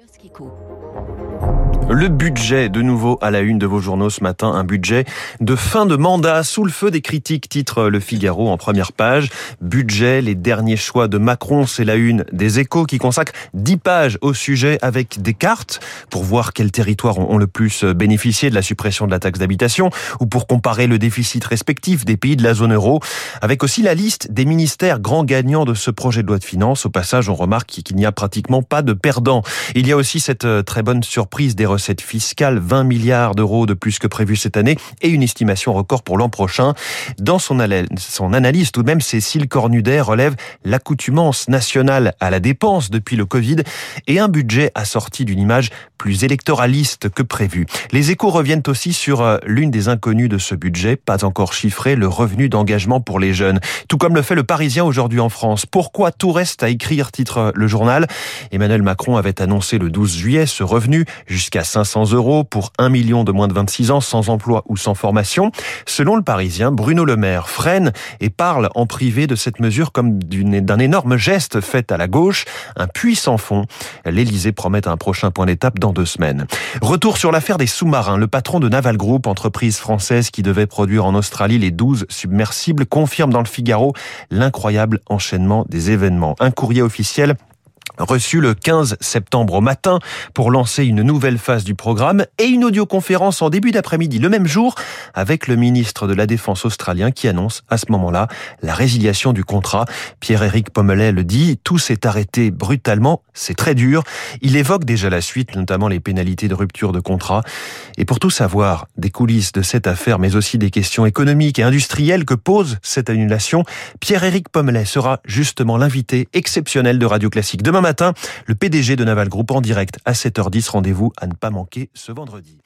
Juste qui. Le budget, de nouveau à la une de vos journaux ce matin, un budget de fin de mandat sous le feu des critiques, titre Le Figaro en première page. Budget, les derniers choix de Macron, c'est la une des échos qui consacre 10 pages au sujet avec des cartes pour voir quels territoires ont le plus bénéficié de la suppression de la taxe d'habitation ou pour comparer le déficit respectif des pays de la zone euro, avec aussi la liste des ministères grands gagnants de ce projet de loi de finances. Au passage, on remarque qu'il n'y a pratiquement pas de perdants. Il y a aussi cette très bonne surprise des fiscales, 20 milliards d'euros de plus que prévu cette année et une estimation record pour l'an prochain. Dans son, son analyse, tout de même, Cécile Cornudet relève l'accoutumance nationale à la dépense depuis le Covid et un budget assorti d'une image plus électoraliste que prévu. Les échos reviennent aussi sur euh, l'une des inconnues de ce budget, pas encore chiffré, le revenu d'engagement pour les jeunes. Tout comme le fait le Parisien aujourd'hui en France. Pourquoi tout reste à écrire, titre le journal? Emmanuel Macron avait annoncé le 12 juillet ce revenu jusqu'à 500 euros pour 1 million de moins de 26 ans sans emploi ou sans formation. Selon le Parisien, Bruno Le Maire freine et parle en privé de cette mesure comme d'un énorme geste fait à la gauche, un puissant fond. L'Élysée promet un prochain point d'étape dans deux semaines. Retour sur l'affaire des sous-marins. Le patron de Naval Group, entreprise française qui devait produire en Australie les 12 submersibles, confirme dans le Figaro l'incroyable enchaînement des événements. Un courrier officiel reçu le 15 septembre au matin pour lancer une nouvelle phase du programme et une audioconférence en début d'après-midi le même jour avec le ministre de la Défense australien qui annonce à ce moment-là la résiliation du contrat. Pierre-Éric Pommelet le dit, tout s'est arrêté brutalement, c'est très dur. Il évoque déjà la suite, notamment les pénalités de rupture de contrat. Et pour tout savoir des coulisses de cette affaire, mais aussi des questions économiques et industrielles que pose cette annulation, Pierre-Éric Pommelet sera justement l'invité exceptionnel de Radio Classique demain matin, le PDG de Naval Group en direct à 7h10. Rendez-vous à ne pas manquer ce vendredi.